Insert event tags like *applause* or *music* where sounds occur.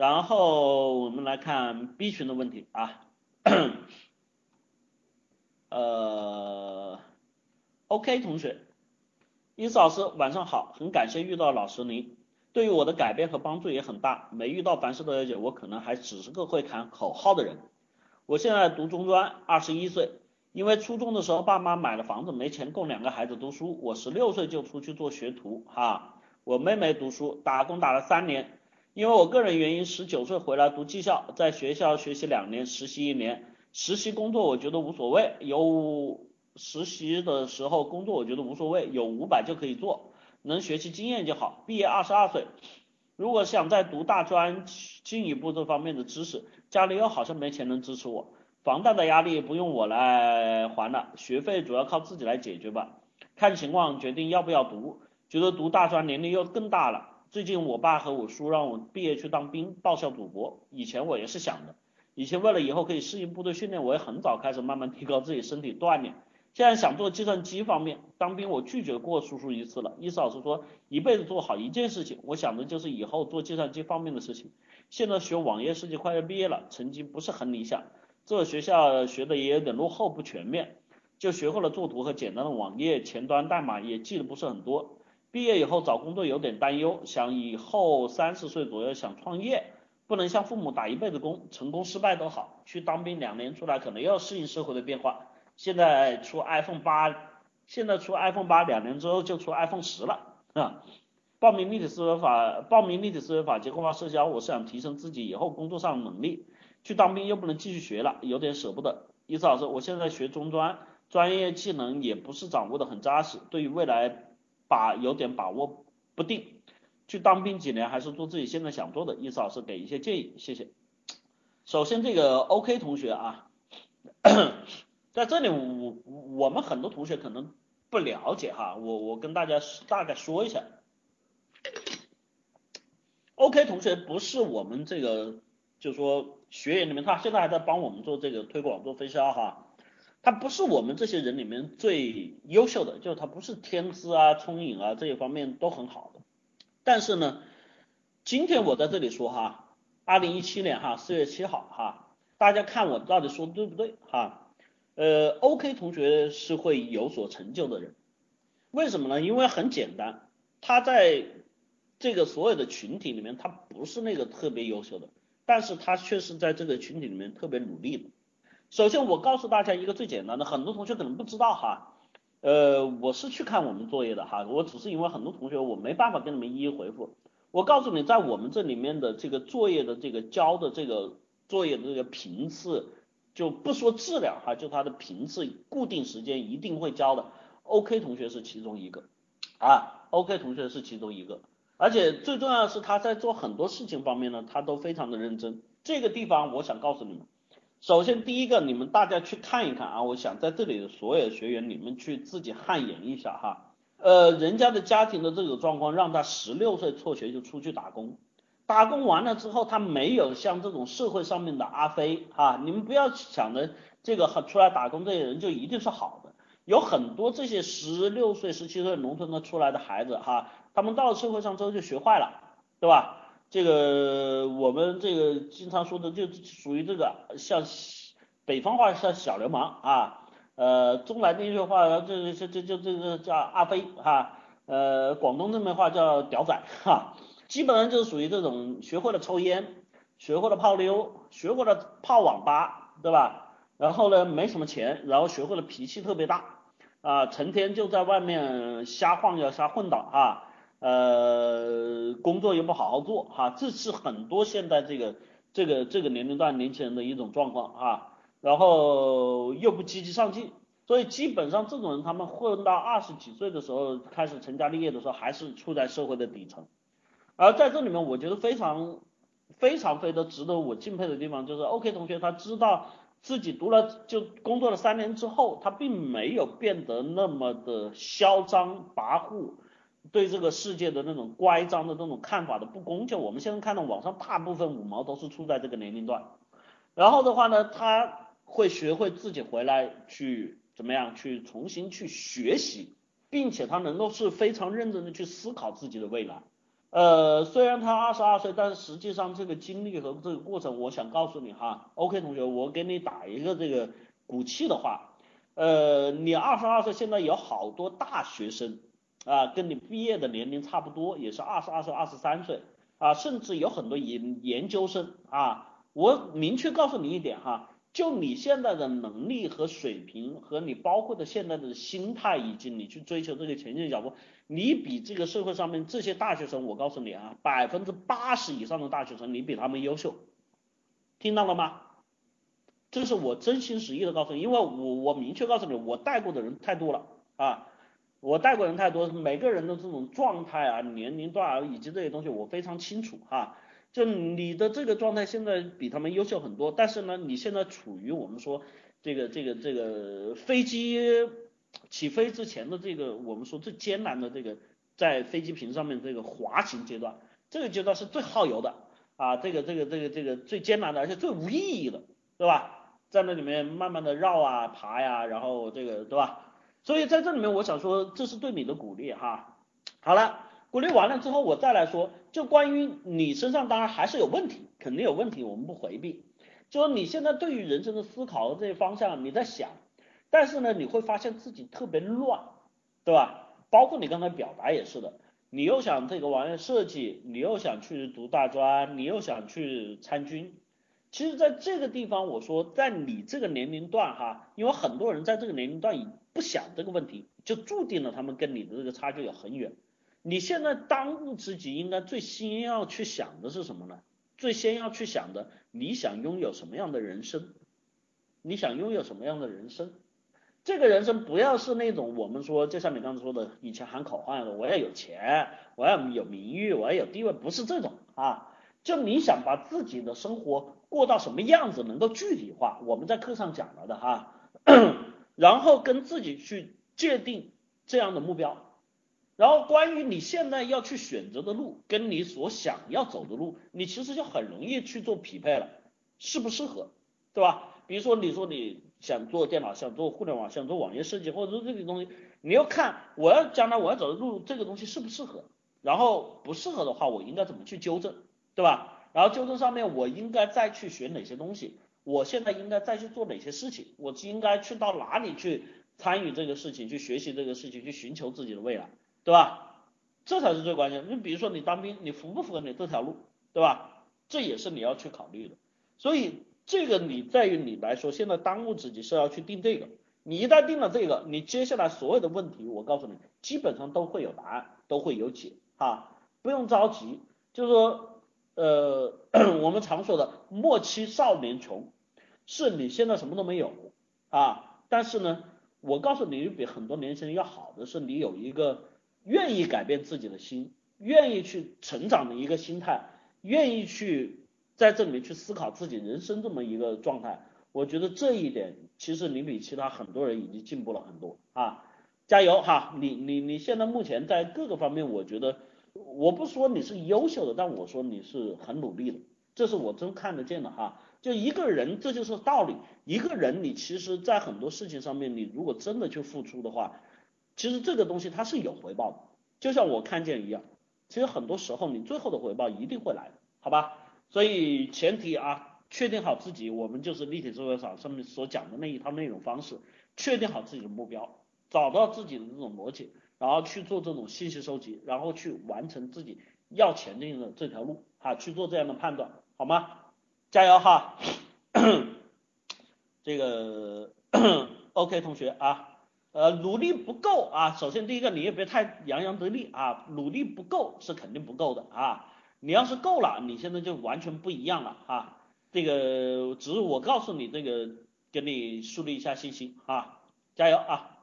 然后我们来看 B 群的问题啊，*coughs* 呃，OK 同学，伊斯老师晚上好，很感谢遇到老师您，对于我的改变和帮助也很大，没遇到凡事都了解，我可能还只是个会喊口号的人。我现在读中专，二十一岁，因为初中的时候爸妈买了房子，没钱供两个孩子读书，我十六岁就出去做学徒哈，我妹妹读书，打工打了三年。因为我个人原因，十九岁回来读技校，在学校学习两年，实习一年。实习工作我觉得无所谓，有实习的时候工作我觉得无所谓，有五百就可以做，能学习经验就好。毕业二十二岁，如果想再读大专，进一步这方面的知识，家里又好像没钱能支持我，房贷的压力不用我来还了，学费主要靠自己来解决吧。看情况决定要不要读，觉得读大专年龄又更大了。最近我爸和我叔让我毕业去当兵，报效祖国。以前我也是想的，以前为了以后可以适应部队训练，我也很早开始慢慢提高自己身体锻炼。现在想做计算机方面，当兵我拒绝过叔叔一次了。意思老师说一辈子做好一件事情，我想的就是以后做计算机方面的事情。现在学网页设计快要毕业了，成绩不是很理想，这学校学的也有点落后不全面，就学会了作图和简单的网页前端代码，也记得不是很多。毕业以后找工作有点担忧，想以后三十岁左右想创业，不能像父母打一辈子工，成功失败都好。去当兵两年出来，可能要适应社会的变化。现在出 iPhone 八，现在出 iPhone 八，两年之后就出 iPhone 十了啊。报名立体思维法，报名立体思维法结构化社交，我是想提升自己以后工作上的能力。去当兵又不能继续学了，有点舍不得。伊思老师，我现在学中专，专业技能也不是掌握的很扎实，对于未来。把有点把握不定，去当兵几年还是做自己现在想做的，意思老师给一些建议，谢谢。首先这个 OK 同学啊，在这里我我们很多同学可能不了解哈，我我跟大家大概说一下，OK 同学不是我们这个就是说学员里面，他现在还在帮我们做这个推广做分销哈。他不是我们这些人里面最优秀的，就是他不是天资啊、聪颖啊这一方面都很好的。但是呢，今天我在这里说哈，二零一七年哈四月七号哈，大家看我到底说的对不对哈？呃，OK 同学是会有所成就的人，为什么呢？因为很简单，他在这个所有的群体里面，他不是那个特别优秀的，但是他却是在这个群体里面特别努力的。首先，我告诉大家一个最简单的，很多同学可能不知道哈，呃，我是去看我们作业的哈，我只是因为很多同学我没办法跟你们一一回复。我告诉你，在我们这里面的这个作业的这个交的这个作业的这个频次，就不说质量哈，就它的频次，固定时间一定会交的。OK 同学是其中一个啊，OK 同学是其中一个，而且最重要的是他在做很多事情方面呢，他都非常的认真。这个地方我想告诉你们。首先，第一个，你们大家去看一看啊，我想在这里的所有学员，你们去自己汗颜一下哈。呃，人家的家庭的这个状况，让他十六岁辍学就出去打工，打工完了之后，他没有像这种社会上面的阿飞哈，你们不要想着这个出来打工这些人就一定是好的，有很多这些十六岁、十七岁农村的出来的孩子哈，他们到了社会上之后就学坏了，对吧？这个我们这个经常说的就属于这个像北方话像小流氓啊，呃，中南地区话这这这就这个叫阿飞哈，呃，广东这边话叫屌仔哈，基本上就是属于这种学会了抽烟，学会了泡妞，学会了泡网吧，对吧？然后呢，没什么钱，然后学会了脾气特别大啊，成天就在外面瞎晃悠瞎混倒啊。呃，工作又不好好做哈，这是很多现在这个这个这个年龄段年轻人的一种状况啊，然后又不积极上进，所以基本上这种人他们混到二十几岁的时候开始成家立业的时候，还是处在社会的底层。而在这里面，我觉得非常非常非常值得我敬佩的地方，就是 OK 同学他知道自己读了就工作了三年之后，他并没有变得那么的嚣张跋扈。对这个世界的那种乖张的那种看法的不公，就我们现在看到网上大部分五毛都是处在这个年龄段，然后的话呢，他会学会自己回来去怎么样去重新去学习，并且他能够是非常认真的去思考自己的未来，呃，虽然他二十二岁，但实际上这个经历和这个过程，我想告诉你哈，OK 同学，我给你打一个这个鼓气的话，呃，你二十二岁，现在有好多大学生啊，跟你毕业的年龄差不多，也是二十二岁、二十三岁啊，甚至有很多研研究生啊，我明确告诉你一点哈。就你现在的能力和水平，和你包括的现在的心态，以及你去追求这个前进的脚步，你比这个社会上面这些大学生，我告诉你啊，百分之八十以上的大学生，你比他们优秀，听到了吗？这是我真心实意的告诉你，因为我我明确告诉你，我带过的人太多了啊，我带过人太多，每个人的这种状态啊、年龄段啊以及这些东西，我非常清楚哈。就你的这个状态现在比他们优秀很多，但是呢，你现在处于我们说这个这个这个飞机起飞之前的这个我们说最艰难的这个在飞机坪上面这个滑行阶段，这个阶段是最耗油的啊，这个这个这个这个最艰难的，而且最无意义的，对吧？在那里面慢慢的绕啊爬呀，然后这个对吧？所以在这里面我想说，这是对你的鼓励哈。好了。鼓励完了之后，我再来说，就关于你身上，当然还是有问题，肯定有问题，我们不回避。就说你现在对于人生的思考这些方向你在想，但是呢，你会发现自己特别乱，对吧？包括你刚才表达也是的，你又想这个玩意设计，你又想去读大专，你又想去参军。其实，在这个地方，我说，在你这个年龄段哈，因为很多人在这个年龄段已不想这个问题，就注定了他们跟你的这个差距有很远。你现在当务之急应该最先要去想的是什么呢？最先要去想的，你想拥有什么样的人生？你想拥有什么样的人生？这个人生不要是那种我们说，就像你刚才说的，以前喊口号的，我要有钱，我要有名誉，我要有地位，不是这种啊。就你想把自己的生活过到什么样子，能够具体化，我们在课上讲了的哈，然后跟自己去界定这样的目标。然后关于你现在要去选择的路，跟你所想要走的路，你其实就很容易去做匹配了，适不适合，对吧？比如说你说你想做电脑，想做互联网，想做网页设计，或者说这个东西，你要看我要将来我要走的路，这个东西适不适合，然后不适合的话，我应该怎么去纠正，对吧？然后纠正上面我应该再去学哪些东西，我现在应该再去做哪些事情，我应该去到哪里去参与这个事情，去学习这个事情，去寻求自己的未来。对吧？这才是最关键的。你比如说你当兵，你符不符合你这条路，对吧？这也是你要去考虑的。所以这个你在于你来说，现在当务之急是要去定这个。你一旦定了这个，你接下来所有的问题，我告诉你，基本上都会有答案，都会有解哈，不用着急。就是说，呃，*clears throat* 我们常说的莫欺少年穷，是你现在什么都没有啊，但是呢，我告诉你，比很多年轻人要好的是你有一个。愿意改变自己的心，愿意去成长的一个心态，愿意去在这里面去思考自己人生这么一个状态，我觉得这一点其实你比其他很多人已经进步了很多啊，加油哈！你你你现在目前在各个方面，我觉得我不说你是优秀的，但我说你是很努力的，这是我真看得见的哈。就一个人，这就是道理。一个人，你其实在很多事情上面，你如果真的去付出的话。其实这个东西它是有回报的，就像我看见一样，其实很多时候你最后的回报一定会来的，好吧？所以前提啊，确定好自己，我们就是立体思维场上面所讲的那一套内容方式，确定好自己的目标，找到自己的这种逻辑，然后去做这种信息收集，然后去完成自己要前进的这条路啊，去做这样的判断，好吗？加油哈！*coughs* 这个 *coughs* OK 同学啊。呃，努力不够啊。首先，第一个，你也别太洋洋得意啊。努力不够是肯定不够的啊。你要是够了，你现在就完全不一样了啊。这个只是我告诉你这个，给你树立一下信心啊，加油啊！